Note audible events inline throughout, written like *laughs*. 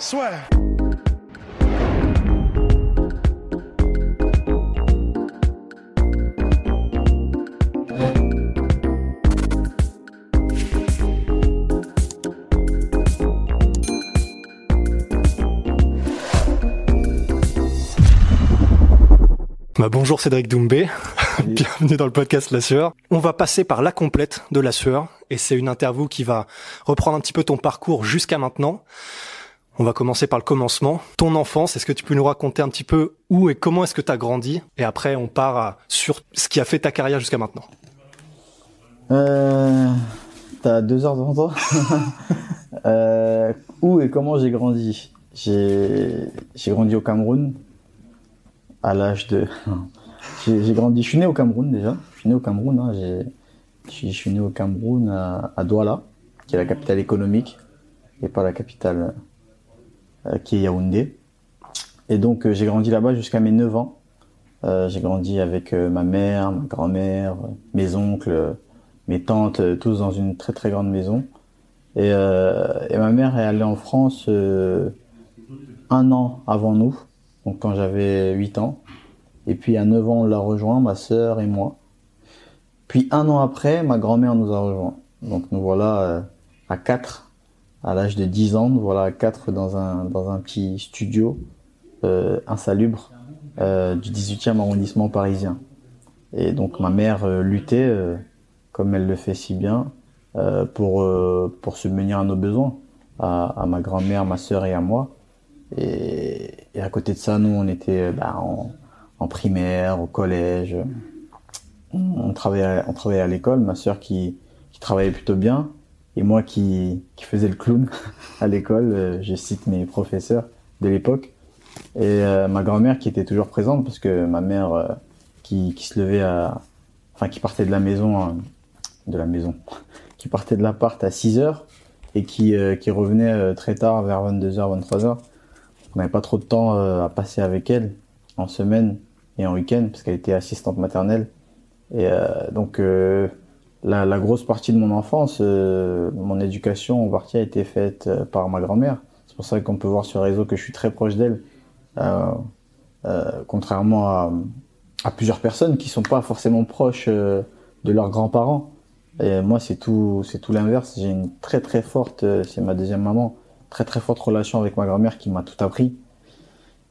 Soit. Bah, bonjour Cédric Doumbé, *laughs* bienvenue dans le podcast La Sueur. On va passer par la complète de La Sueur et c'est une interview qui va reprendre un petit peu ton parcours jusqu'à maintenant. On va commencer par le commencement. Ton enfance, est-ce que tu peux nous raconter un petit peu où et comment est-ce que tu as grandi? Et après, on part sur ce qui a fait ta carrière jusqu'à maintenant. Euh, T'as deux heures devant toi? *laughs* Euh, Où et comment j'ai grandi? J'ai grandi au Cameroun à l'âge de. *laughs* J'ai grandi. Je suis né au Cameroun déjà. Je suis né au Cameroun. hein, Je suis, né au Cameroun à, à Douala, qui est la capitale économique, et pas la capitale qui est Yaoundé. Et donc euh, j'ai grandi là-bas jusqu'à mes 9 ans. Euh, j'ai grandi avec euh, ma mère, ma grand-mère, euh, mes oncles, euh, mes tantes, euh, tous dans une très très grande maison. Et, euh, et ma mère est allée en France euh, un an avant nous, donc quand j'avais 8 ans. Et puis à 9 ans, on l'a rejoint, ma sœur et moi. Puis un an après, ma grand-mère nous a rejoints. Donc nous voilà euh, à 4, à l'âge de 10 ans, voilà à 4 dans un, dans un petit studio euh, insalubre euh, du 18e arrondissement parisien. Et donc ma mère euh, luttait, comme elle le fait si bien, pour, pour subvenir à nos besoins, à, ma grand-mère, ma sœur et à moi. Et, à côté de ça, nous, on était bah, en, en primaire, au collège. On travaillait, on travaillait à l'école, ma sœur qui, qui travaillait plutôt bien, et moi qui, qui faisais le clown *laughs* à l'école. Euh, Je cite mes professeurs de l'époque. Et euh, ma grand-mère qui était toujours présente, parce que ma mère euh, qui, qui se levait à... Enfin, qui partait de la maison... de la maison *laughs* qui partait de l'appart à 6 heures et qui, qui revenait très tard, vers 22h, 23h. On n'avait pas trop de temps à passer avec elle en semaine et en week-end parce qu'elle était assistante maternelle. Et donc la, grosse partie de mon enfance, euh, mon éducation en partie a été faite euh, par ma grand-mère. C'est pour ça qu'on peut voir sur le réseau que je suis très proche d'elle, euh, contrairement à, plusieurs personnes qui sont pas forcément proches de leurs grands-parents. Et moi, c'est tout, c'est tout l'inverse. J'ai une très très forte, c'est ma deuxième maman, très très forte relation avec ma grand-mère qui m'a tout appris.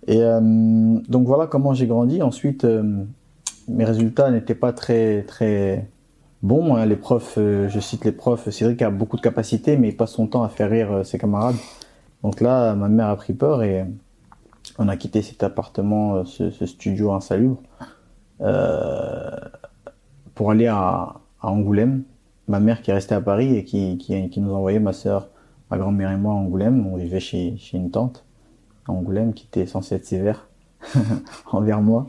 Et donc voilà comment j'ai grandi. Ensuite, mes résultats n'étaient pas très très bons. hein. Les profs, euh, je cite les profs, Cédric a beaucoup de capacités, mais il passe son temps à faire rire euh, ses camarades. Donc là, ma mère a pris peur et on a quitté cet appartement, euh, ce, studio insalubre, euh, pour aller à, Angoulême. Ma mère qui est restée à Paris et qui, nous envoyait ma sœur, ma grand-mère et moi à Angoulême. On vivait chez, chez une tante à Angoulême qui était censée être sévère *laughs* envers moi.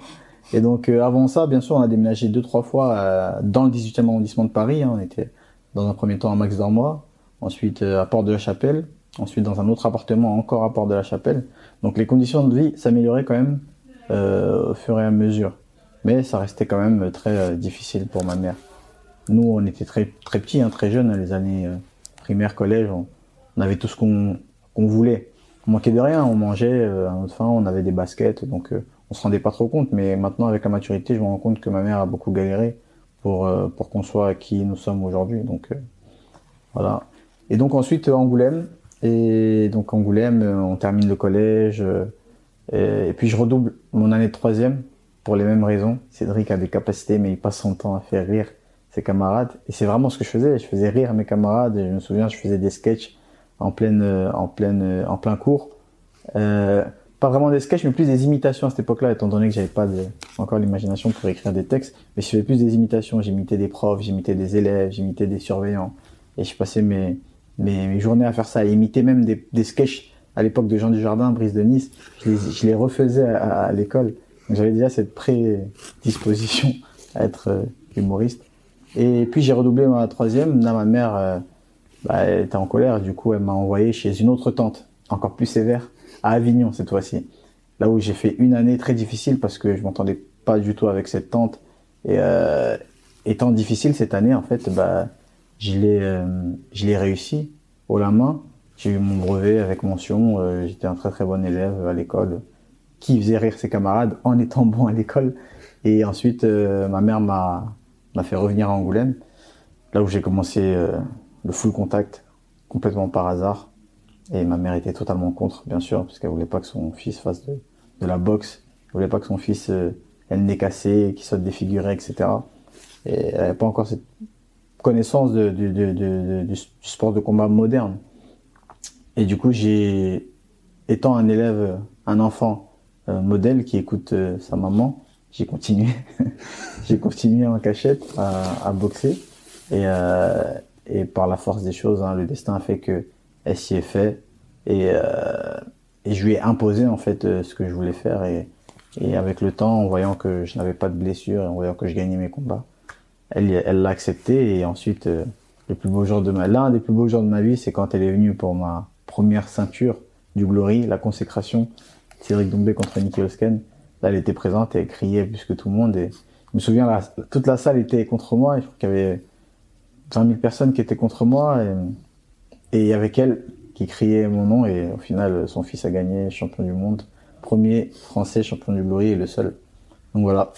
Et donc euh, avant ça, bien sûr, on a déménagé deux trois fois euh, dans le 18e arrondissement de Paris. hein. On était dans un premier temps à Max d'Armois, ensuite euh, à Porte de la Chapelle, ensuite dans un autre appartement encore à Porte de la Chapelle. Donc les conditions de vie s'amélioraient quand même au fur et à mesure. Mais ça restait quand même très difficile pour ma mère. Nous, on était très très petits, hein, très jeunes, les années primaire, collège. On, avait tout ce qu'on voulait. On manquait de rien. On mangeait à notre faim, on avait des baskets, donc on se rendait pas trop compte. Mais maintenant, avec la maturité, je me rends compte que ma mère a beaucoup galéré pour euh, pour qu'on soit qui nous sommes aujourd'hui. Donc euh, voilà. Et donc ensuite euh, Angoulême. Et donc Angoulême, on termine le collège. et, puis je redouble mon année de troisième pour les mêmes raisons. Cédric a des capacités, mais il passe son temps à faire rire ses camarades. Et c'est vraiment ce que je faisais. Je faisais rire mes camarades. Et je me souviens, je faisais des sketchs en pleine, en pleine, en plein cours. Pas vraiment des sketchs, mais plus des imitations à cette époque-là, étant donné que j'avais pas encore l'imagination pour écrire des textes. Mais je faisais plus des imitations. J'imitais des profs, j'imitais des élèves, j'imitais des surveillants. Et je passais mes, journées à faire ça, à imiter même des, des sketchs à l'époque de Jean Dujardin, Brice de Nice. Je les, refaisais à, l'école. Donc j'avais déjà cette prédisposition à être euh, humoriste. Et puis j'ai redoublé ma troisième. Là, ma mère, euh, bah, était en colère. Du coup, elle m'a envoyé chez une autre tante, encore plus sévère, à Avignon cette fois-ci. Là où j'ai fait une année très difficile parce que je m'entendais pas du tout avec cette tante. Et euh, étant difficile cette année, en fait, bah, je l'ai, euh, je l'ai réussi au la main. J'ai eu mon brevet avec mention. euh, j'étais un très très bon élève à l'école qui faisait rire ses camarades en étant bon à l'école. Et ensuite, ma mère m'a m'a fait revenir à Angoulême, là où j'ai commencé le full contact complètement par hasard. Et ma mère était totalement contre, bien sûr, parce qu'elle voulait pas que son fils fasse de, la boxe. Elle voulait pas que son fils euh, ait le cassé, qu'il soit défiguré, etc. Et elle n'avait pas encore cette connaissance du sport de combat moderne. Et du coup, j'ai, étant un élève, un enfant euh, modèle qui écoute euh, sa maman, j'ai continué. *laughs* j'ai continué en cachette à, boxer. Et, euh, et par la force des choses, hein, le destin a fait que elle s'y est fait. Et, euh, et je lui ai imposé en fait euh, ce que je voulais faire. Et, avec le temps, en voyant que je n'avais pas de blessure, et en voyant que je gagnais mes combats, elle elle l'a accepté. Et ensuite, euh, le plus beau jour de ma, l'un des plus beaux jours de ma vie, c'est quand elle est venue pour ma première ceinture du Glory, la consécration, Cédric Doumbé contre Nicky Hosken. Là, elle était présente et elle criait plus que tout le monde. Et je me souviens, la, toute la salle était contre moi. Et je qu'il y avait 20 000 personnes qui étaient contre moi. Et avec elle qui criait mon nom. Et au final, son fils a gagné champion du monde. Premier français champion du Glory et le seul. Donc voilà.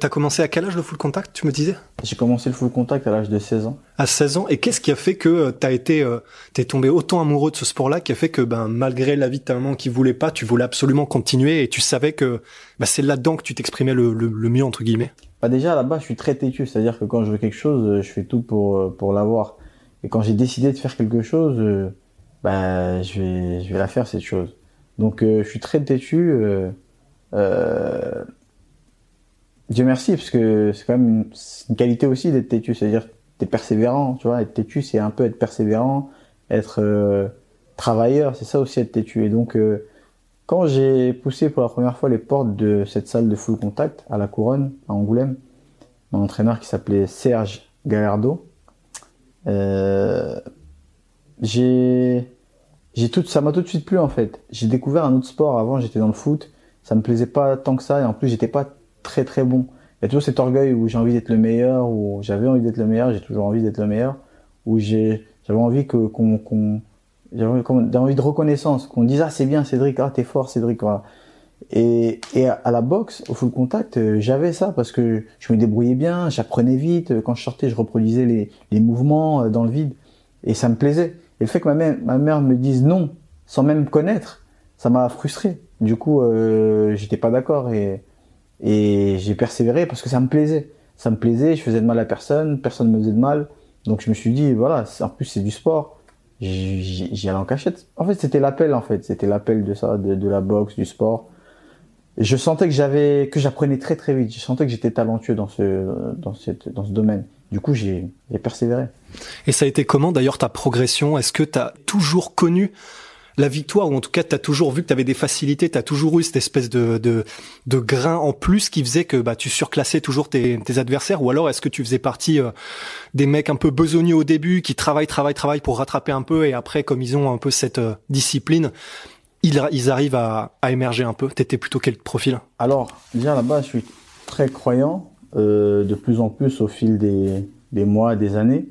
T'as commencé à quel âge le full contact, tu me disais? J'ai commencé le full contact à l'âge de 16 ans. À 16 ans. Et qu'est-ce qui a fait que euh, t'as été, euh, t'es tombé autant amoureux de ce sport-là, qui a fait que, ben, malgré l'avis de ta maman qui voulait pas, tu voulais absolument continuer et tu savais que, ben, c'est là-dedans que tu t'exprimais le, le, le mieux entre guillemets? Bah déjà là-bas, je suis très têtu, c'est-à-dire que quand je veux quelque chose, euh, je fais tout pour pour l'avoir. Et quand j'ai décidé de faire quelque chose, euh, bah je vais je vais la faire cette chose. Donc euh, je suis très têtu. Euh, euh, Dieu merci, parce que c'est quand même une, qualité aussi d'être têtu, c'est-à-dire t'es persévérant, tu vois. Être têtu, c'est un peu être persévérant, être travailleur, c'est ça aussi être têtu. Et donc quand j'ai poussé pour la première fois les portes de cette salle de full contact à la Couronne, à Angoulême, mon entraîneur qui s'appelait Serge Gallardo, j'ai, j'ai tout, ça m'a tout de suite plu en fait. J'ai découvert un autre sport. Avant, j'étais dans le foot, ça me plaisait pas tant que ça, et en plus, j'étais pas très très bon. Il y a toujours cet orgueil où j'ai envie d'être le meilleur, où j'avais envie d'être le meilleur, j'ai toujours envie d'être le meilleur, où j'avais envie que qu'on, j'avais envie de reconnaissance, qu'on dise ah c'est bien Cédric, ah t'es fort Cédric. Et, à, la boxe, au full contact, euh, j'avais ça parce que je me débrouillais bien, j'apprenais vite. Quand je sortais, je reproduisais les, mouvements euh, dans le vide et ça me plaisait. Et le fait que ma mère, me dise non sans même me connaître, ça m'a frustré. Du coup, euh, j'étais pas d'accord et, j'ai persévéré parce que ça me plaisait. Ça me plaisait, je faisais de mal à personne, personne me faisait de mal. Donc je me suis dit, voilà, en plus c'est du sport. J'y allais en cachette. En fait, c'était l'appel, en fait. C'était l'appel de ça, de la boxe, du sport. Je sentais que j'avais, que j'apprenais très très vite. Je sentais que j'étais talentueux dans ce, dans cette, dans ce domaine. Du coup, j'ai, persévéré. Et ça a été comment d'ailleurs ta progression? Est-ce que t'as toujours connu la victoire? Ou en tout cas t'as toujours vu que t'avais des facilités, t'as toujours eu cette espèce de, de de grain en plus qui faisait que bah tu surclassais toujours tes, tes adversaires? Ou alors est-ce que tu faisais partie euh, des mecs un peu besogneux au début qui travaillent travaillent travaillent pour rattraper un peu et après comme ils ont un peu cette euh, discipline ils, arrivent à, émerger un peu. T'étais plutôt quel profil? Alors, déjà là-bas, je suis très croyant, euh, de plus en plus au fil des, mois, des années.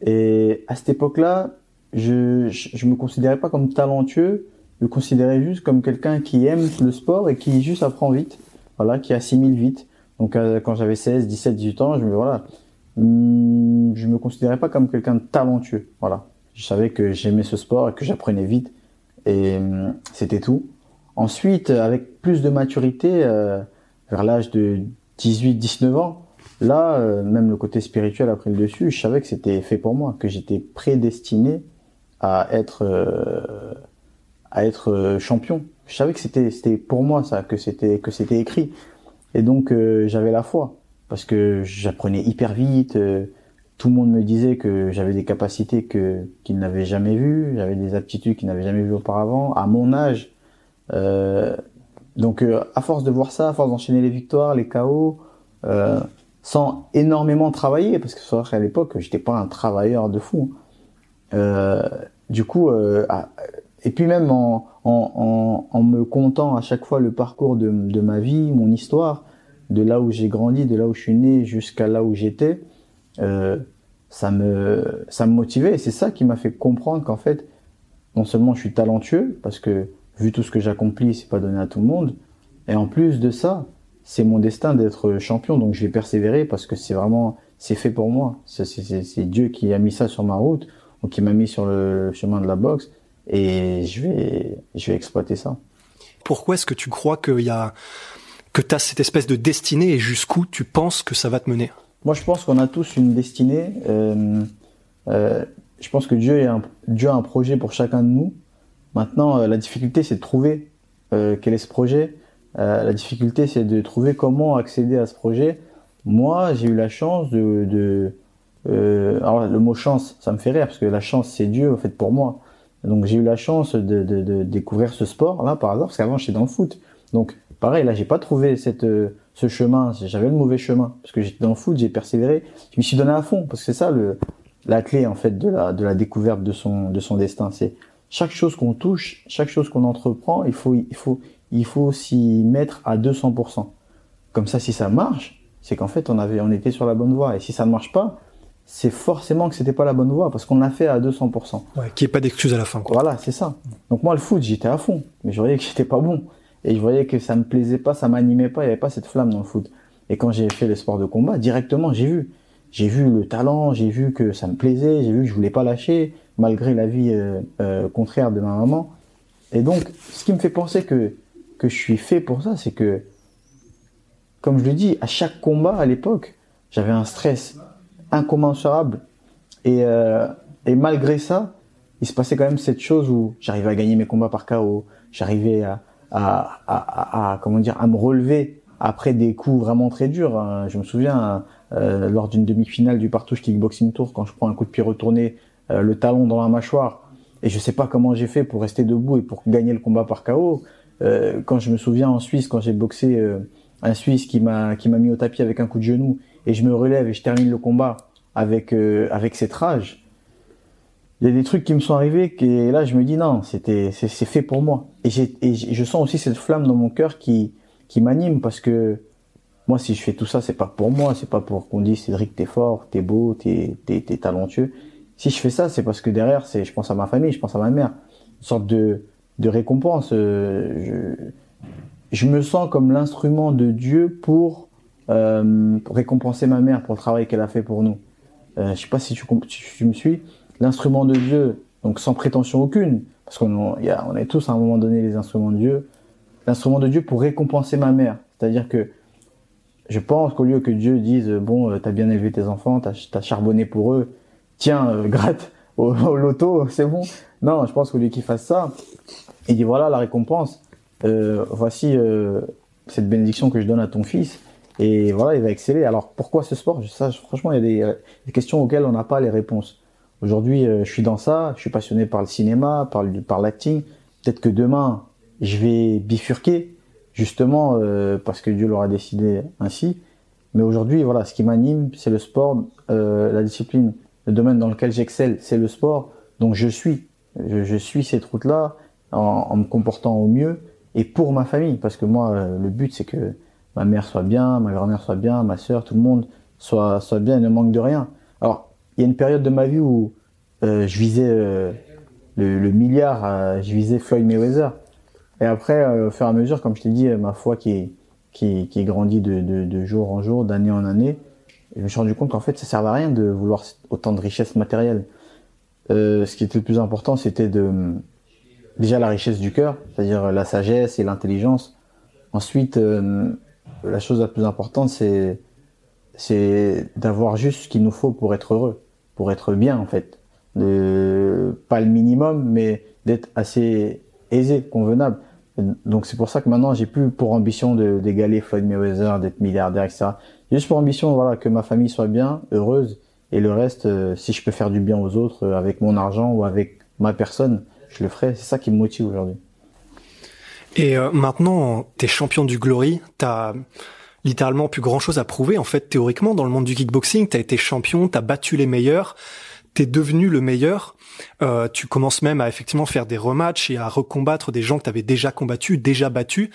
Et à cette époque-là, je, je me considérais pas comme talentueux, je me considérais juste comme quelqu'un qui aime le sport et qui juste apprend vite, voilà, qui assimile vite. Donc euh, quand j'avais 16, 17, 18 ans, je me voilà, hum, je me considérais pas comme quelqu'un de talentueux, voilà. Je savais que j'aimais ce sport et que j'apprenais vite et hum, c'était tout. Ensuite, avec plus de maturité, euh, vers l'âge de 18-19 ans, là, euh, même le côté spirituel a pris le dessus. Je savais que c'était fait pour moi, que j'étais prédestiné à être euh, à être euh, champion. Je savais que c'était c'était pour moi ça, que c'était que c'était écrit. Et donc euh, j'avais la foi parce que j'apprenais hyper vite. Tout le monde me disait que j'avais des capacités que qu'ils n'avaient jamais vues, j'avais des aptitudes qu'ils n'avaient jamais vues auparavant. À mon âge, euh, donc euh, à force de voir ça, à force d'enchaîner les victoires, les KO, euh, sans énormément travailler, parce que vrai qu'à l'époque, j'étais pas un travailleur de fou. Euh, du coup, et puis même en, en, en, me comptant à chaque fois le parcours de, de ma vie, mon histoire, de là où j'ai grandi, de là où je suis né jusqu'à là où j'étais, euh, ça me ça me motivait. Et c'est ça qui m'a fait comprendre qu'en fait non seulement je suis talentueux parce que vu tout ce que j'accomplis c'est pas donné à tout le monde et en plus de ça c'est mon destin d'être champion donc je vais persévérer parce que c'est vraiment c'est fait pour moi. C'est Dieu qui a mis ça sur ma route ou qui m'a mis sur le chemin de la boxe et je vais je vais exploiter ça. Pourquoi est-ce que tu crois qu'il y a que tu as cette espèce de destinée et jusqu'où tu penses que ça va te mener? Moi, je pense qu'on a tous une destinée. Euh, euh, je pense que Dieu, a un, Dieu a un projet pour chacun de nous. Maintenant, euh, la difficulté, c'est de trouver euh, quel est ce projet. Euh, la difficulté, c'est de trouver comment accéder à ce projet. Moi, j'ai eu la chance de... de alors, le mot chance, ça me fait rire, parce que la chance, c'est Dieu, en fait, pour moi. Donc, j'ai eu la chance de, de, de découvrir ce sport-là, par hasard, parce qu'avant, j'étais dans le foot. Donc, pareil, là, j'ai pas trouvé cette, euh, ce chemin. J'avais le mauvais chemin parce que j'étais dans le foot, j'ai persévéré. Je m'y suis donné à fond parce que c'est ça le, la clé en fait de la, de la découverte de son, de son destin. C'est chaque chose qu'on touche, chaque chose qu'on entreprend, il faut, il faut, il faut s'y mettre à 200%. Comme ça, si ça marche, c'est qu'en fait, on avait, on était sur la bonne voie. Et si ça ne marche pas, c'est forcément que c'était pas la bonne voie parce qu'on l'a fait à 200%. Ouais, qu'il n'y ait pas d'excuse à la fin. Quoi. Voilà, c'est ça. Donc moi, le foot, j'étais à fond, mais je voyais que j'étais pas bon. Et je voyais que ça me plaisait pas, ça m'animait pas, il n'y avait pas cette flamme dans le foot. Et quand j'ai fait le sport de combat, directement, j'ai vu. J'ai vu le talent, j'ai vu que ça me plaisait, j'ai vu que je voulais pas lâcher, malgré la vie euh, euh, contraire de ma maman. Et donc, ce qui me fait penser que, que je suis fait pour ça, c'est que, comme je le dis, à chaque combat à l'époque, j'avais un stress incommensurable. Et, euh, et malgré ça, il se passait quand même cette chose où j'arrivais à gagner mes combats par KO, j'arrivais à, à, à, à, comment dire à me relever après des coups vraiment très durs. Hein. Je me souviens euh, lors d'une demi-finale du Partouche Kickboxing Tour quand je prends un coup de pied retourné, euh, le talon dans la mâchoire et je sais pas comment j'ai fait pour rester debout et pour gagner le combat par KO. Euh, quand je me souviens en Suisse quand j'ai boxé euh, un Suisse qui m'a qui m'a mis au tapis avec un coup de genou et je me relève et je termine le combat avec euh, avec cette rage il y a des trucs qui me sont arrivés et là je me dis non c'était c'est fait pour moi. Et je sens aussi cette flamme dans mon cœur qui qui m'anime parce que moi si je fais tout ça c'est pas pour moi c'est pas pour qu'on dise Cédric t'es fort t'es beau t'es t'es t'es talentueux. Si je fais ça c'est parce que derrière c'est je pense à ma famille je pense à ma mère. Une sorte de de récompense euh, je je me sens comme l'instrument de Dieu pour, euh, pour récompenser ma mère pour le travail qu'elle a fait pour nous. Euh, je sais pas si tu me suis l'instrument de Dieu, donc sans prétention aucune, parce qu'on on est tous à un moment donné les instruments de Dieu, l'instrument de Dieu pour récompenser ma mère. C'est-à-dire que je pense qu'au lieu que Dieu dise bon, euh, t'as bien élevé tes enfants, t'as as charbonné pour eux, tiens, euh, *laughs* gratte au, loto, c'est bon. Non, je pense qu'au lieu qu'il fasse ça, il dit voilà la récompense, euh, voici euh, cette bénédiction que je donne à ton fils. Et voilà, il va exceller. Alors pourquoi ce sport? Ça, franchement, il y a des questions auxquelles on n'a pas les réponses. Aujourd'hui, euh, je suis dans ça, je suis passionné par le cinéma, par, par l'acting. Peut-être que demain, je vais bifurquer, justement, euh, parce que Dieu l'aura décidé ainsi. Mais aujourd'hui, voilà, ce qui m'anime, c'est le sport, euh, la discipline, le domaine dans lequel j'excelle, c'est le sport. Donc je suis, je, suis cette route-là en, en, me comportant au mieux et pour ma famille, parce que moi, le but, c'est que ma mère soit bien, ma grand-mère soit bien, ma sœur, tout le monde soit, soit bien et ne manque de rien. Alors, il y a une période de ma vie où euh, je visais euh, le, milliard, euh, je visais Floyd Mayweather. Et après, au fur et à mesure, comme je t'ai dit, ma foi qui, qui, qui grandit de, de, jour en jour, d'année en année, je me suis rendu compte qu'en fait, ça servait à rien de vouloir autant de richesse matérielle. Ce qui était le plus important, c'était de déjà la richesse du cœur, c'est-à-dire la sagesse et l'intelligence. Ensuite, la chose la plus importante, c'est c'est d'avoir juste ce qu'il nous faut pour être heureux, pour être bien en fait. De, pas le minimum, mais d'être assez aisé, convenable. Donc c'est pour ça que maintenant j'ai plus pour ambition d'égaler Floyd Mayweather, d'être milliardaire, etc. Juste pour ambition voilà que ma famille soit bien, heureuse Et le reste, euh, si je peux faire du bien aux autres euh, avec mon argent ou avec ma personne, je le ferai. C'est ça qui me motive aujourd'hui. Et euh, maintenant, t'es champion du Glory, t'as littéralement plus grand chose à prouver. En fait, théoriquement, dans le monde du kickboxing, t'as été champion, t'as battu les meilleurs, t'es devenu le meilleur. Euh, tu commences même à effectivement faire des rematchs et à recombattre des gens que t'avais déjà combattus, déjà battus.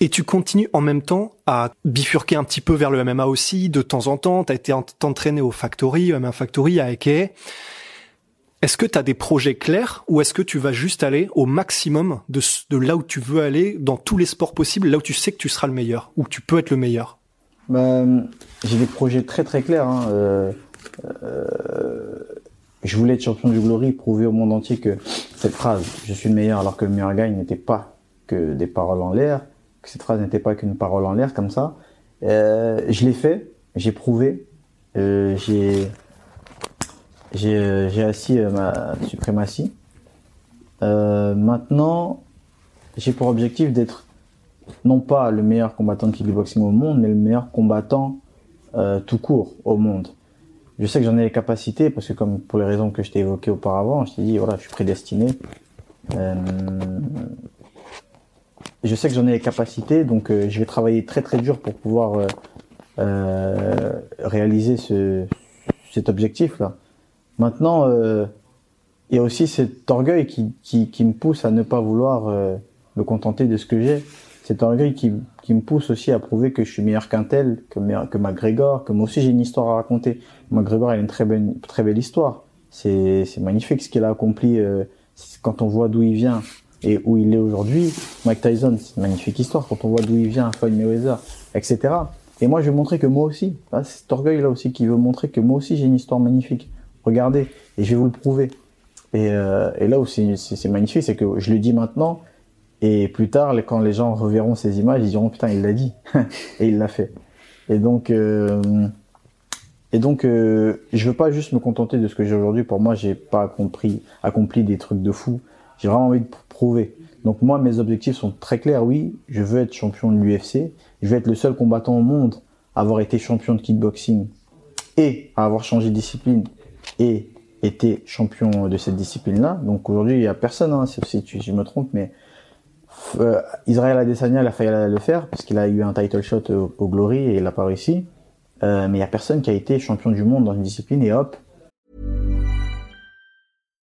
Et tu continues en même temps à bifurquer un petit peu vers le MMA aussi, de temps en temps. T'as été entraîné au Factory, MMA Factory, à Eke. Est-ce que tu as des projets clairs ou est-ce que tu vas juste aller au maximum de, là où tu veux aller dans tous les sports possibles, là où tu sais que tu seras le meilleur, ou tu peux être le meilleur? Ben, J'ai des projets très très clairs. Hein. Euh, euh, je voulais être champion du Glory, prouver au monde entier que cette phrase « je suis le meilleur alors que le meilleur gagne » n'était pas que des paroles en l'air, que cette phrase n'était pas qu'une parole en l'air comme ça. Euh, je l'ai fait, j'ai prouvé, j'ai j'ai assis euh, ma suprématie. Euh, maintenant, j'ai pour objectif d'être non pas le meilleur combattant de kickboxing au monde, mais le meilleur combattant euh, tout court au monde. Je sais que j'en ai les capacités parce que comme pour les raisons que je t'ai évoquées auparavant, je t'ai dit voilà, je suis prédestiné. Euh, je sais que j'en ai les capacités, donc euh, je vais travailler très très dur pour pouvoir euh, réaliser ce, cet objectif là. Maintenant, euh, il y a aussi cet orgueil qui, me pousse à ne pas vouloir euh, me contenter de ce que j'ai. Cet orgueil qui, me pousse aussi à prouver que je suis meilleur qu'un tel, que, que McGregor, que moi aussi j'ai une histoire à raconter. McGregor, a une très belle, histoire. C'est magnifique ce qu'il a accompli euh, quand on voit d'où il vient et où il est aujourd'hui. Mike Tyson, c'est une magnifique histoire quand on voit d'où il vient, Floyd Mayweather, etc. Et moi, je vais montrer que moi aussi, c'est cet orgueil-là aussi qui veut montrer que moi aussi j'ai une histoire magnifique regardez, et je vais vous le prouver. Et, euh, là où c'est magnifique, c'est que je le dis maintenant, et plus tard, quand les gens reverront ces images, ils diront putain, il l'a dit, *laughs* et il l'a fait. Et donc, euh, et euh, je veux pas juste me contenter de ce que j'ai aujourd'hui. Pour moi, j'ai pas accompli, accompli des trucs de fou. J'ai vraiment envie de prouver. Donc moi, mes objectifs sont très clairs. Oui, je veux être champion de l'UFC. Je veux être le seul combattant au monde à avoir été champion de kickboxing et à avoir changé de discipline et été champion de cette discipline-là. Donc aujourd'hui, il n'y a personne, hein, si je me trompe, mais euh, Israël Adesanya il a failli le faire parce qu'il a eu un title shot au, Glory et il n'a pas réussi. Euh, mais il n'y a personne qui a été champion du monde dans une discipline et hop.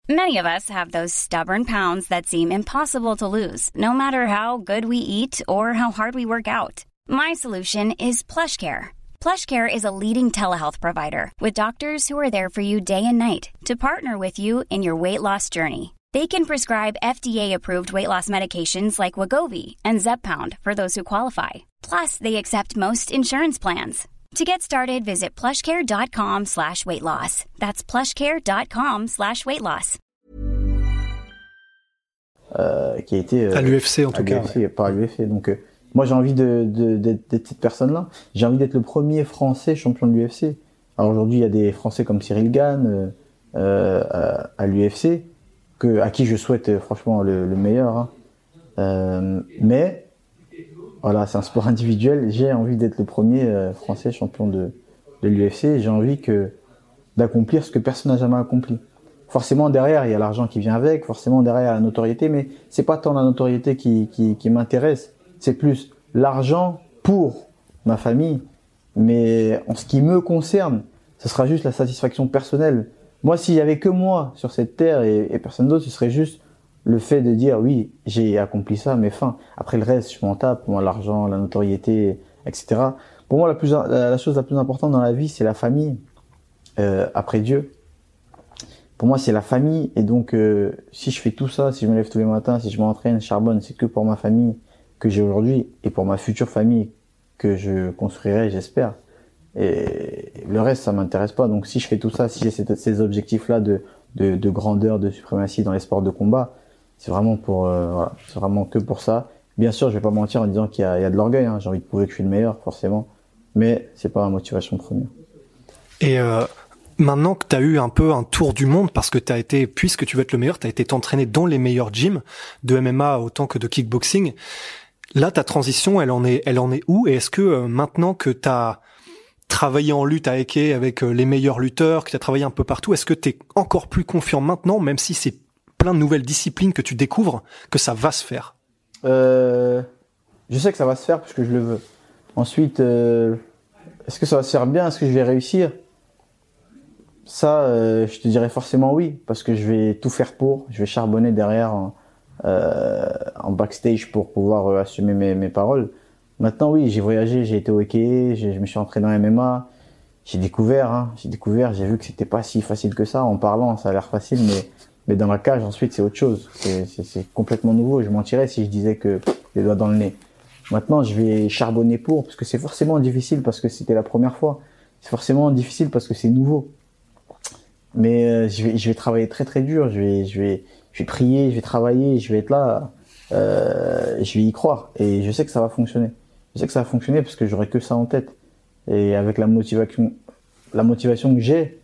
Many of us have those stubborn pounds that seem impossible to lose, no matter how good we eat or how hard we work out. My solution is PlushCare. PlushCare is a leading telehealth provider with doctors who are there for you day and night to partner with you in your weight loss journey. They can prescribe FDA-approved weight loss medications like Wagovi and Zepbound for those who qualify. Plus, they accept most insurance plans. To get started, visit plushcare.com slash weight loss. That's plushcare.com slash weight loss. Euh, qui a été... Euh, à l'UFC en tout cas. Ouais. Pas à l'UFC, donc... Euh, Moi, j'ai envie de, d'être cette personne-là. J'ai envie d'être le premier Français champion de l'UFC. Alors aujourd'hui, il y a des Français comme Cyril Gann euh, euh à, l'UFC, à qui je souhaite euh, franchement le, meilleur. Hein. Mais voilà, c'est un sport *laughs* individuel. J'ai envie d'être le premier Français champion de, de l'UFC. J'ai envie que d'accomplir ce que personne n'a jamais accompli. Forcément derrière, il y a l'argent qui vient avec. Forcément derrière, il y a la notoriété, mais c'est pas tant la notoriété qui m'intéresse c'est plus l'argent pour ma famille. Mais en ce qui me concerne, ce sera juste la satisfaction personnelle. Moi, s'il y avait que moi sur cette terre et, personne d'autre, ce serait juste le fait de dire oui, j'ai accompli ça, mais fin. Après le reste, je m'en tape. Moi, l'argent, la notoriété, etc. Pour moi, la, chose la plus importante dans la vie, c'est la famille. Euh, après Dieu. Pour moi, c'est la famille. Et donc, euh, si je fais tout ça, si je me lève tous les matins, si je m'entraîne, charbonne, c'est que pour ma famille que j'ai aujourd'hui et pour ma future famille que je construirai, j'espère. Et le reste, ça m'intéresse pas. Donc si je fais tout ça, si j'ai ces objectifs-là de, de, de, grandeur, de suprématie dans les sports de combat, c'est vraiment pour, euh, voilà, c'est vraiment que pour ça. Bien sûr, je vais pas mentir en disant qu'il y y a de l'orgueil. Hein. J'ai envie de prouver que je suis le meilleur, forcément, mais c'est pas ma motivation première. Et euh, maintenant que tu as eu un peu un tour du monde, parce que tu as été, puisque tu veux être le meilleur, tu as été entraîné dans les meilleurs gyms de MMA autant que de kickboxing. Là, ta transition, elle en est, elle en est où? Et est-ce que euh, maintenant que t'as travaillé en lutte à Eke avec euh, les meilleurs lutteurs, que tu as travaillé un peu partout, est-ce que tu es encore plus confiant maintenant, même si c'est plein de nouvelles disciplines que tu découvres, que ça va se faire? Euh, Je sais que ça va se faire parce que je le veux. Ensuite, euh, est-ce que ça va se faire bien? Est-ce que je vais réussir? Ça, euh, je te dirais forcément oui, parce que je vais tout faire pour. Je vais charbonner derrière en, en backstage pour pouvoir assumer mes, mes paroles. Maintenant, oui, j'ai voyagé, j'ai été au hockey, je me suis entraîné en MMA. J'ai découvert, hein, j'ai découvert, j'ai vu que c'était pas si facile que ça. En parlant, ça a l'air facile, mais mais dans la cage, ensuite, c'est autre chose. C'est complètement nouveau. Je mentirais si je disais que les doigts dans le nez. Maintenant, je vais charbonner pour, parce que c'est forcément difficile parce que c'était la première fois. C'est forcément difficile parce que c'est nouveau. Mais euh, je, vais, je vais travailler très très dur. Je vais, je vais, je vais prier, je vais travailler, je vais être là. Euh, je vais y croire. Et je sais que ça va fonctionner. Je sais que ça va fonctionner parce que j'aurai que ça en tête. Et avec la motivation, la motivation que j'ai,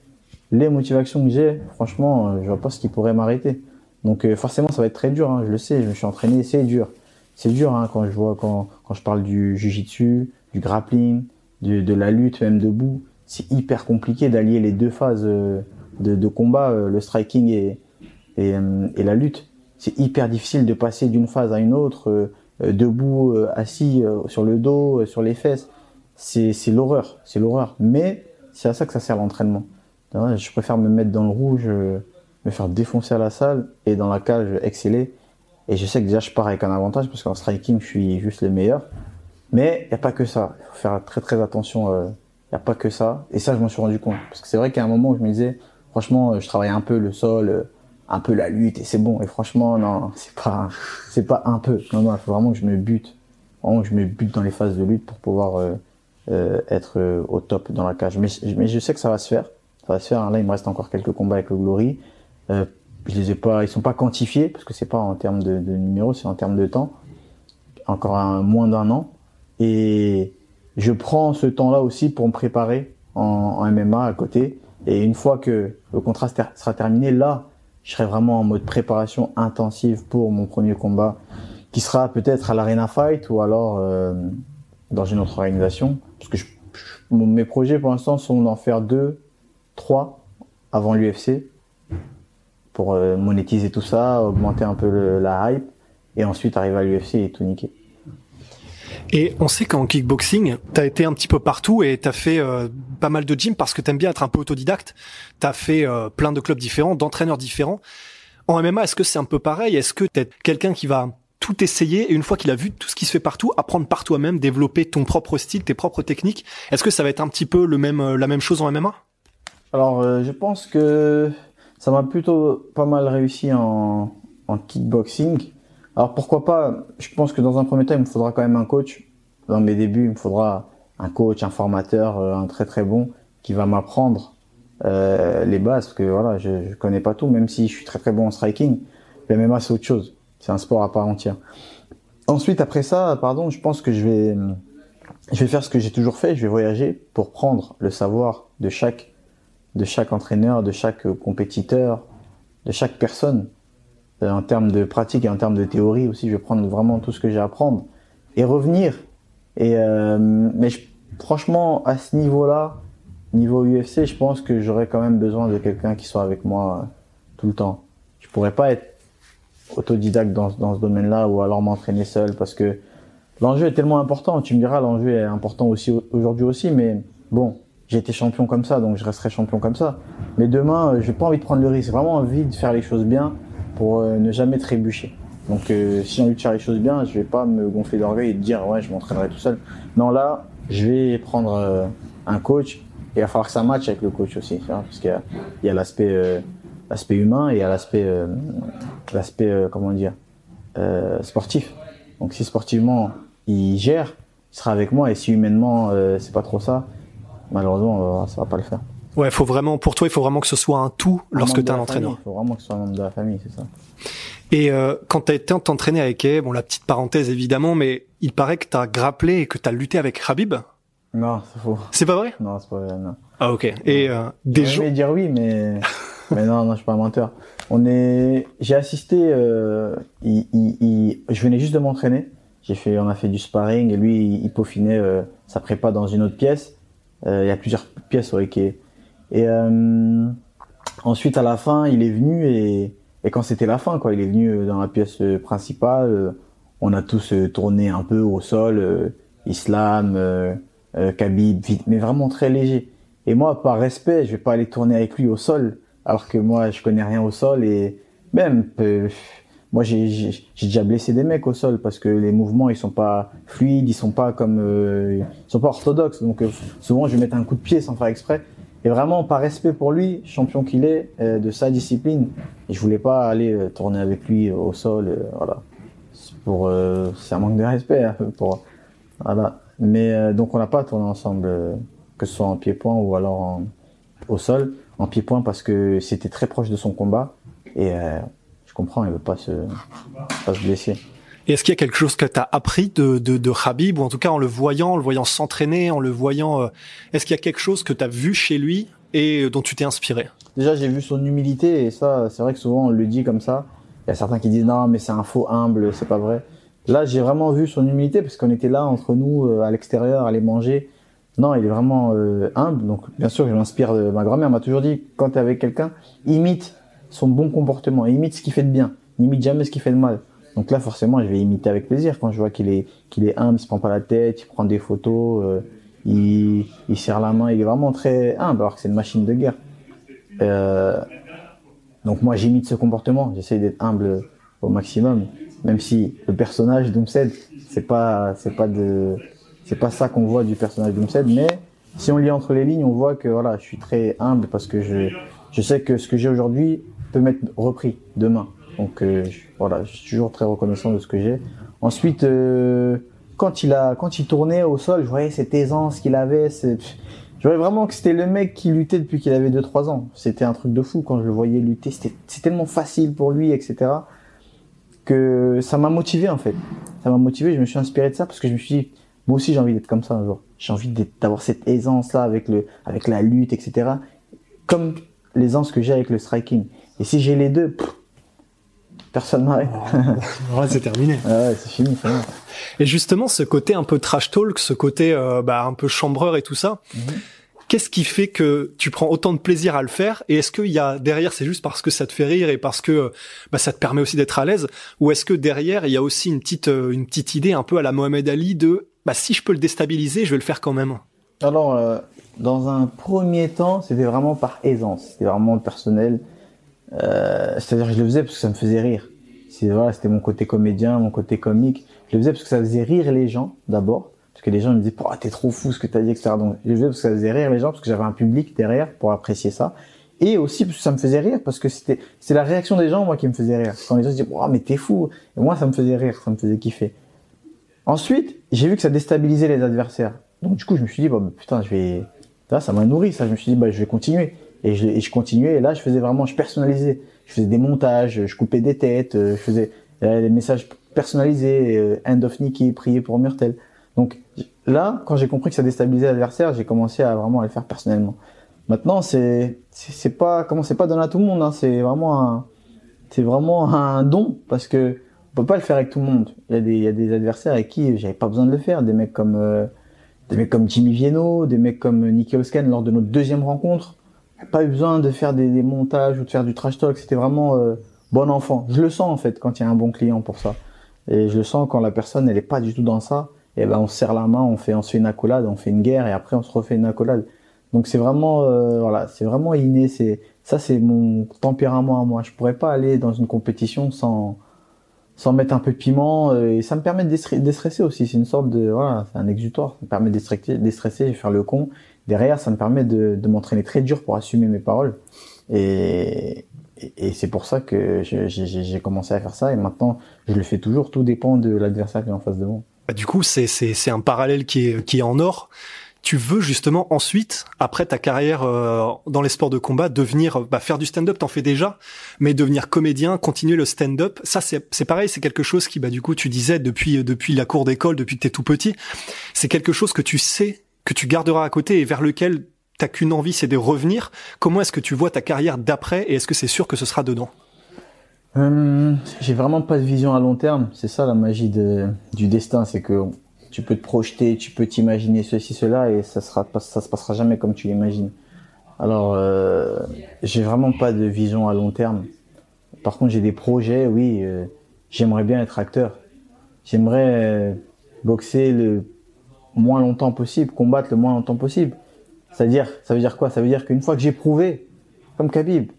les motivations que j'ai, franchement, euh, je vois pas ce qui pourrait m'arrêter. Donc euh, forcément, ça va être très dur. Hein, je le sais. Je me suis entraîné, c'est dur. C'est dur hein, quand je vois quand je parle du jujitsu, du grappling, de, la lutte même debout. C'est hyper compliqué d'allier les deux phases de, combat, le striking et la lutte. C'est hyper difficile de passer d'une phase à une autre, debout, assis sur le dos, sur les fesses. C'est l'horreur, c'est l'horreur. Mais c'est à ça que ça sert l'entraînement. Je préfère me mettre dans le rouge, euh, me faire défoncer à la salle et dans la cage exceller. Et je sais que déjà je pars avec un avantage parce qu'en striking je suis juste le meilleur. Mais il n'y a pas que ça. Il faut faire très très attention. Il euh, n'y a pas que ça. Et ça je m'en suis rendu compte. Parce que c'est vrai qu'à un moment où je me disais, franchement, je travaillais un peu le sol, euh, un peu la lutte et c'est bon. Et franchement, non, c'est pas, c'est pas un peu. Non, non, il faut vraiment que je me bute. Vraiment que je me bute dans les phases de lutte pour pouvoir être au top dans la cage. Mais, mais je sais que ça va se faire ça va se faire. Là, il me reste encore quelques combats avec le Glory. Euh, je les ai pas, ils sont pas quantifiés parce que c'est pas en termes de, de numéros, c'est en termes de temps. Encore un, moins d'un an. Et je prends ce temps-là aussi pour me préparer en, en, MMA à côté. Et une fois que le contrat sera terminé, là, je serai vraiment en mode préparation intensive pour mon premier combat, qui sera peut-être à l'Arena Fight ou alors euh, dans une autre organisation. Parce que je, mes projets pour l'instant sont d'en faire deux 3 avant l'UFC pour euh, monétiser tout ça, augmenter un peu la hype et ensuite arriver à l'UFC et tout niquer. Et on sait qu'en kickboxing, t'as été un petit peu partout et t'as fait euh, pas mal de gym parce que t'aimes bien être un peu autodidacte. T'as fait euh, plein de clubs différents, d'entraîneurs différents. En MMA, est-ce que c'est un peu pareil? Est-ce que t'es quelqu'un qui va tout essayer et une fois qu'il a vu tout ce qui se fait partout, apprendre par toi-même, développer ton propre style, tes propres techniques? Est-ce que ça va être un petit peu le même, la même chose en MMA alors, euh, je pense que ça m'a plutôt pas mal réussi en kickboxing. Alors, pourquoi pas Je pense que dans un premier temps, il me faudra quand même un coach. Dans mes débuts, il me faudra un coach, un formateur, euh, un très très bon, qui va m'apprendre euh, les bases. Parce que voilà, je, je connais pas tout, même si je suis très très bon en striking. Le MMA, c'est autre chose. C'est un sport à part entière. Ensuite, après ça, pardon, je pense que je vais, faire ce que j'ai toujours fait. Je vais voyager pour prendre le savoir de chaque entraîneur, de chaque compétiteur, de chaque personne, en termes de pratique et en termes de théorie aussi. Je vais prendre vraiment tout ce que j'ai à apprendre et revenir. Et euh, mais franchement, à ce niveau-là, niveau UFC, je pense que j'aurais quand même besoin de quelqu'un qui soit avec moi euh, tout le temps. Je pourrais pas être autodidacte dans, dans ce domaine-là ou alors m'entraîner seul parce que l'enjeu est tellement important. Tu me diras, l'enjeu est important aussi aujourd'hui aussi, mais bon, j'ai été champion comme ça, donc je resterai champion comme ça. Mais demain, euh, j'ai pas envie de prendre le risque. Vraiment envie de faire les choses bien pour euh, ne jamais trébucher. Donc, euh, si j'ai envie de faire les choses bien, je vais pas me gonfler d'orgueil et dire ouais, je m'entraînerai tout seul. Non, là, je vais prendre un coach et il va falloir que ça matche avec le coach aussi, parce qu'il y a, l'aspect l'aspect humain et il y a l'aspect l'aspect comment dire sportif. Donc, si sportivement il gère, il sera avec moi et si humainement c'est pas trop ça, malheureusement, euh, ça va pas le faire. Ouais, faut vraiment, pour toi, il faut vraiment que ce soit un tout lorsque tu es un entraîneur. Il faut vraiment que ce soit un membre de la famille, c'est ça. Et euh, quand tu as été t'entraîner avec Eve, bon la petite parenthèse évidemment, mais il paraît que tu as grappelé et que tu as lutté avec Habib. Non, c'est faux. C'est pas vrai? Non, c'est pas vrai. Non. Ah ok. Et euh, des. Je vais dire oui, mais *laughs* mais non, non, je suis pas un menteur. On est, j'ai assisté. Euh, il, il, je venais juste de m'entraîner. J'ai fait, on a fait du sparring et lui, il, peaufinait euh, sa prépa dans une autre pièce. il y a plusieurs pièces au Eke. Et ensuite, à la fin, il est venu et, quand c'était la fin, quoi, il est venu dans la pièce principale. on a tous tourné un peu au sol, Islam, Khabib, vite, mais vraiment très léger. Et moi, par respect, je vais pas aller tourner avec lui au sol, alors que moi, je connais rien au sol et même, euh, moi, j'ai déjà blessé des mecs au sol parce que les mouvements, ils sont pas fluides, ils sont pas comme, euh, ils sont pas orthodoxes. Donc, euh, souvent, je vais mettre un coup de pied sans faire exprès. Et vraiment, par respect pour lui, champion qu'il est, de sa discipline, et je voulais pas aller tourner avec lui au sol, voilà. C'est un manque de respect, hein, *laughs* pour, voilà. Mais donc, on n'a pas tourné ensemble que ce soit en pied-point ou alors au sol. En pied-point parce que c'était très proche de son combat et euh, je comprends, il veut pas se blesser. Et est-ce qu'il y a quelque chose que tu as appris de, de, de Khabib, ou en tout cas en le voyant, en le voyant s'entraîner, en le voyant, euh, est-ce qu'il y a quelque chose que tu as vu chez lui et dont tu t'es inspiré? Déjà, j'ai vu son humilité, et ça, c'est vrai que souvent on le dit comme ça. Il y a certains qui disent non, mais c'est un faux humble, c'est pas vrai. Là, j'ai vraiment vu son humilité, parce qu'on était là entre nous, euh, à l'extérieur, à aller manger. Non, il est vraiment euh, humble. Donc, bien sûr, je m'inspire de ma grand-mère. m'a toujours dit, quand tu es avec quelqu'un, imite son bon comportement, imite ce qui fait de bien, n'imite jamais ce qui fait de mal. Donc là, forcément, je vais imiter avec plaisir quand je vois qu'il est est humble, il se prend pas la tête, il prend des photos, euh, il, il serre la main, il est vraiment très humble, alors que c'est une machine de guerre. Euh, donc moi, j'imite ce comportement, j'essaie d'être humble au maximum, même si le personnage d'Umsed, c'est pas c'est pas de c'est pas ça qu'on voit du personnage d'Umsed, mais si on lit entre les lignes, on voit que voilà, je suis très humble parce que je, je sais que ce que j'ai aujourd'hui peut m'être repris demain. Donc euh, voilà, je suis toujours très reconnaissant de ce que j'ai. Ensuite, euh, quand il a, quand il tournait au sol, je voyais cette aisance qu'il avait. Je voyais vraiment que c'était le mec qui luttait depuis qu'il avait 2-3 ans. C'était un truc de fou quand je le voyais lutter. C'était tellement facile pour lui, etc. Que ça m'a motivé en fait. Ça m'a motivé. Je me suis inspiré de ça parce que je me suis dit, moi aussi, j'ai envie d'être comme ça un jour. J'ai envie d'avoir cette aisance-là avec le, avec la lutte, etc. Comme l'aisance que j'ai avec le striking. Et si j'ai les deux, personne m'arrête. *laughs* ouais, c'est terminé. ouais, c'est fini, Et justement, ce côté un peu trash talk, ce côté euh, bah, un peu chambreur et tout ça, mhm. qu'est-ce qui fait que tu prends autant de plaisir à le faire Et est-ce qu'il y a derrière, c'est juste parce que ça te fait rire et parce que bah, ça te permet aussi d'être à l'aise, ou est-ce que derrière il y a aussi une petite euh, une petite idée un peu à la Mohamed Ali de bah, si je peux le déstabiliser, je vais le faire quand même Alors, euh, dans un premier temps, c'était vraiment par aisance, c'était vraiment personnel. Euh, C'est-à-dire que je le faisais parce que ça me faisait rire. C'était mon côté comédien, mon côté comique. Je le faisais parce que ça faisait rire les gens, d'abord. Parce que les gens me disaient, oh, t'es trop fou ce que t'as dit, etc. Donc, je le faisais parce que ça faisait rire les gens, parce que j'avais un public derrière pour apprécier ça. Et aussi parce que ça me faisait rire, parce que c'était, c'est la réaction des gens, moi, qui me faisait rire. Quand les gens disaient, oh, mais t'es fou. Et moi, ça me faisait rire, ça me faisait kiffer. Ensuite, j'ai vu que ça déstabilisait les adversaires. Donc du coup, je me suis dit, bah, putain, je vais... Là, ça m'a nourri, ça. Je me suis dit, bah, je vais continuer. Et je, et je continuais, et là, je faisais vraiment, je personnalisais. Je faisais des montages, je coupais des têtes, euh, je faisais des messages personnalisés, euh, end of Nicky, prier pour Myrtle. Donc là, quand j'ai compris que ça déstabilisait l'adversaire, j'ai commencé à vraiment le faire personnellement. Maintenant, c'est c'est pas comment c'est pas donné à tout le monde. Hein, c'est vraiment un c'est vraiment un don parce que on peut pas le faire avec tout le monde. Il y a des, il y a des adversaires avec qui j'avais pas besoin de le faire. Des mecs comme, euh, des mecs comme Jimmy Vienno, des mecs comme Nicky Oscan lors de notre deuxième rencontre. Pas eu besoin de faire des, montages ou de faire du trash talk. C'était vraiment euh, bon enfant. Je le sens en fait quand il y a un bon client pour ça. Et je le sens quand la personne elle est pas du tout dans ça. Et ben on se serre la main, on fait on se fait une accolade, on fait une guerre et après on se refait une accolade. Donc c'est vraiment euh, voilà, c'est vraiment inné. C'est ça c'est mon tempérament à moi. Je pourrais pas aller dans une compétition sans sans mettre un peu de piment euh, et ça me permet de déstresser aussi c'est une sorte de voilà c'est un exutoire ça me permet de déstresser, déstresser faire le con derrière ça me permet de, de m'entraîner très dur pour assumer mes paroles. Et, et, c'est pour ça que j'ai commencé à faire ça. Et maintenant je le fais toujours. Tout dépend de l'adversaire qui est en face de moi. Bah, du coup c'est un parallèle qui est qui est en or. Tu veux justement ensuite, après ta carrière euh, dans les sports de combat, devenir bah, faire du stand-up, t'en fais déjà, mais devenir comédien, continuer le stand-up, ça c'est pareil, c'est quelque chose qui bah du coup tu disais depuis depuis la cour d'école, depuis que t'es tout petit, c'est quelque chose que tu sais que tu garderas à côté et vers lequel t'as qu'une envie, c'est de revenir. Comment est-ce que tu vois ta carrière d'après et est-ce que c'est sûr que ce sera dedans? Euh, J'ai vraiment pas de vision à long terme. C'est ça la magie du destin, c'est que tu peux te projeter, tu peux t'imaginer ceci, cela, et ça sera, ça se passera jamais comme tu l'imagines. Alors, euh, j'ai vraiment pas de vision à long terme. Par contre, j'ai des projets, oui. Euh, j'aimerais bien être acteur. J'aimerais boxer le moins longtemps possible, combattre le moins longtemps possible. C'est-à-dire, ça veut dire quoi? Ça veut dire qu'une fois que j'ai prouvé, comme Khabib,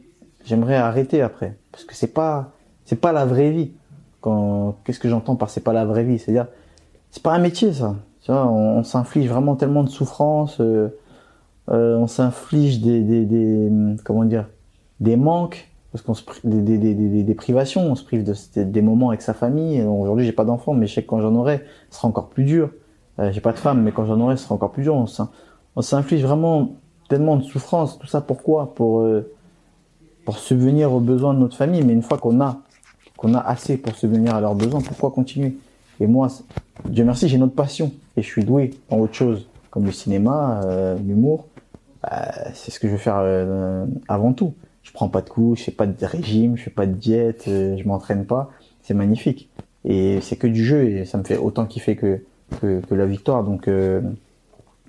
j'aimerais arrêter après, parce que c'est pas, c'est pas la vraie vie. Quand, qu'est-ce que j'entends par c'est pas la vraie vie? C'est-à-dire, c'est pas un métier ça. Tu vois, on, s'inflige vraiment tellement de souffrances, euh, euh, on s'inflige des, des, des, comment dire, des manques, parce qu'on se des, des, des, des, privations, on se prive de, des moments avec sa famille. Aujourd'hui, j'ai pas d'enfant, mais je sais que quand j'en aurai, ce sera encore plus dur. Euh, j'ai pas de femme, mais quand j'en aurai, ce sera encore plus dur. On s'inflige vraiment tellement de souffrances. Tout ça pourquoi? Pour euh, pour subvenir aux besoins de notre famille. Mais une fois qu'on a qu'on a assez pour subvenir à leurs besoins, pourquoi continuer? Et moi, Dieu merci, j'ai une autre passion et je suis doué en autre chose, comme le cinéma, euh, l'humour. C'est ce que je veux faire avant tout. Je prends pas de coups, je fais pas de régime, je fais pas de diète, je m'entraîne pas. C'est magnifique. Et c'est que du jeu et ça me fait autant kiffer que que, la victoire. Donc, euh,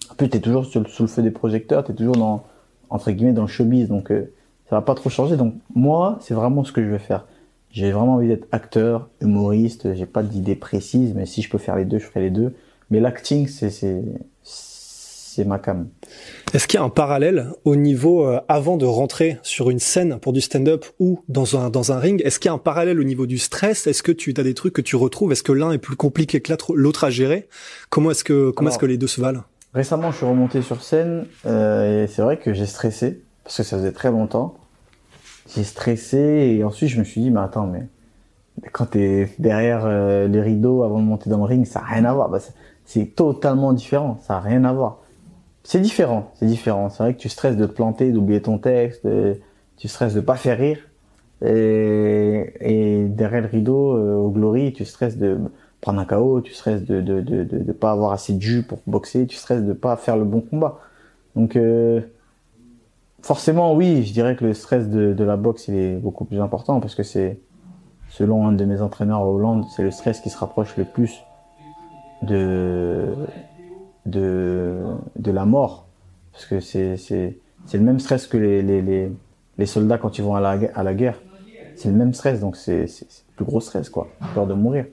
en plus, t'es toujours sous, le feu des projecteurs, t'es toujours dans, entre guillemets, dans le showbiz. Donc, euh, ça va pas trop changer. Donc, moi, c'est vraiment ce que je veux faire. J'ai vraiment envie d'être acteur, humoriste. J'ai pas d'idée précise, mais si je peux faire les deux, je ferai les deux. Mais l'acting, c'est, c'est, c'est ma cam. Est-ce qu'il y a un parallèle au niveau euh, avant de rentrer sur une scène pour du stand-up ou dans un dans un ring? Est-ce qu'il y a un parallèle au niveau du stress? Est-ce que tu as des trucs que tu retrouves? Est-ce que l'un est plus compliqué que l'autre à gérer? Comment est-ce que comment est-ce que les deux se valent? Récemment, je suis remonté sur scène euh, et c'est vrai que j'ai stressé parce que ça faisait très longtemps. J'ai stressé et ensuite je me suis dit mais attends mais quand t'es derrière euh, les rideaux avant de monter dans le ring, ça n'a rien à voir. Bah, c'est totalement différent, ça n'a rien à voir. C'est différent, c'est différent. C'est vrai que tu stresses de te planter, d'oublier ton texte, tu stresses de pas faire rire. Et, et derrière le rideau, euh, au Glory, tu stresses de prendre un KO, tu stresses de de, de, de, pas avoir assez de jus pour boxer, tu stresses de pas faire le bon combat. Donc euh, forcément, oui, je dirais que le stress de, de la boxe, il est beaucoup plus important parce que c'est, selon un de mes entraîneurs à Hollande, c'est le stress qui se rapproche le plus de de, de la mort. Parce que c'est, c'est, c'est le même stress que les, les, les, les, soldats quand ils vont à la, à la guerre. C'est le même stress, donc c'est, c'est, plus gros stress, quoi. Peur de mourir.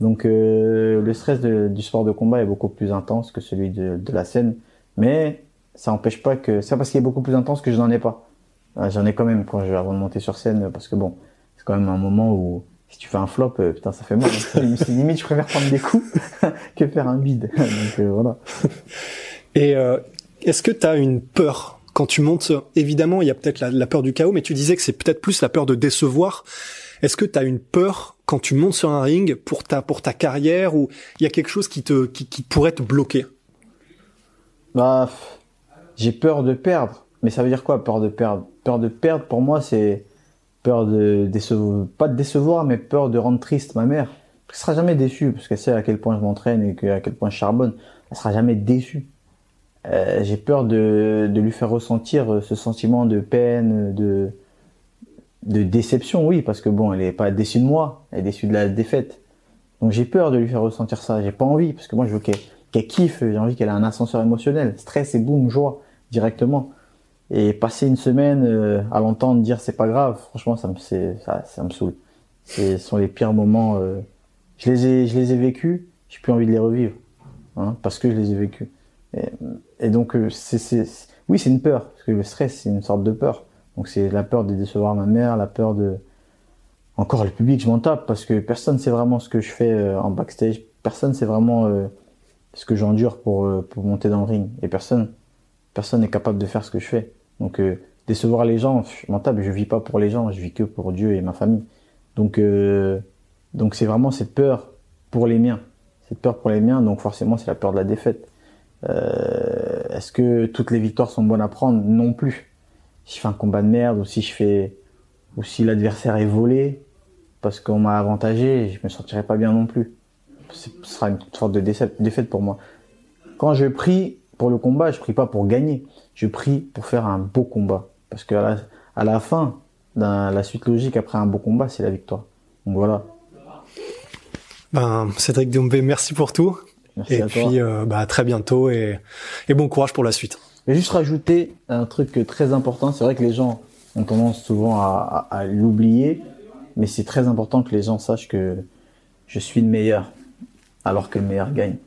Donc euh, le stress du sport de combat est beaucoup plus intense que celui de, de la scène. Mais ça n'empêche pas que... C'est parce qu'il est beaucoup plus intense que je n'en ai pas. Euh, j'en ai quand même quand je, avant de monter sur scène, parce que bon, c'est quand même un moment où si tu fais un flop, euh, putain, ça fait mal. c'est limite, je préfère prendre des coups *laughs* que faire un bide. *laughs* Donc euh, voilà. Et euh, est-ce que tu as une peur quand tu montes Évidemment, il y a peut-être la, peur du chaos, mais tu disais que c'est peut-être plus la peur de décevoir. Est-ce que tu as une peur quand tu montes sur un ring pour ta pour ta carrière ou il y a quelque chose qui te qui, qui pourrait te bloquer? Bah, j'ai peur de perdre. Mais ça veut dire quoi peur de perdre? Peur de perdre pour moi c'est peur de décevoir, pas de décevoir, mais peur de rendre triste ma mère. Elle sera jamais déçue parce qu'elle sait à quel point je m'entraîne et à quel point je charbonne. Elle sera jamais déçue. Euh, j'ai peur de, de lui faire ressentir ce sentiment de peine, de, de déception, oui, parce que bon, elle est pas déçue de moi, elle est déçue de la défaite. Donc j'ai peur de lui faire ressentir ça. J'ai pas envie parce que moi je veux qu'elle qu'elle kiffe, j'ai envie qu'elle ait un ascenseur émotionnel, stress et boum, joie directement. Et passer une semaine euh, à l'entendre dire c'est pas grave, franchement, ça me, ça, me saoule. Ce sont les pires moments. Euh, je les ai, je les ai vécus. J'ai plus envie de les revivre, hein, parce que je les ai vécus. Et, et donc, euh, c'est, oui, c'est une peur, parce que le stress, c'est une sorte de peur. Donc, c'est la peur de décevoir ma mère, la peur de encore le public, je m'en tape parce que personne sait vraiment ce que je fais en backstage. Personne sait vraiment ce que j'endure pour pour monter dans le ring. Et personne, personne n'est capable de faire ce que je fais. Donc euh, décevoir les gens, je m'en tape, je vis pas pour les gens, je vis que pour Dieu et ma famille. Donc euh, donc c'est vraiment cette peur pour les miens, cette peur pour les miens. Donc forcément c'est la peur de la défaite. Euh, Est-ce que toutes les victoires sont bonnes à prendre? Non plus. Si je fais un combat de merde ou si je fais ou si l'adversaire est volé parce qu'on m'a avantagé, je me sentirai pas bien non plus. Ce sera une sorte de défaite pour moi. Quand je prie pour le combat, je prie pas pour gagner je prie pour faire un beau combat. Parce qu'à la, à la fin, dans la suite logique après un beau combat, c'est la victoire. Donc voilà. Ben, Cédric Doumbé, merci pour tout. Merci et à puis, toi. euh, bah, à très bientôt et, et bon courage pour la suite. Vais juste rajouter un truc très important. C'est vrai que les gens ont tendance souvent à, à- à l'oublier, mais c'est très important que les gens sachent que je suis le meilleur, alors que le meilleur gagne. *laughs*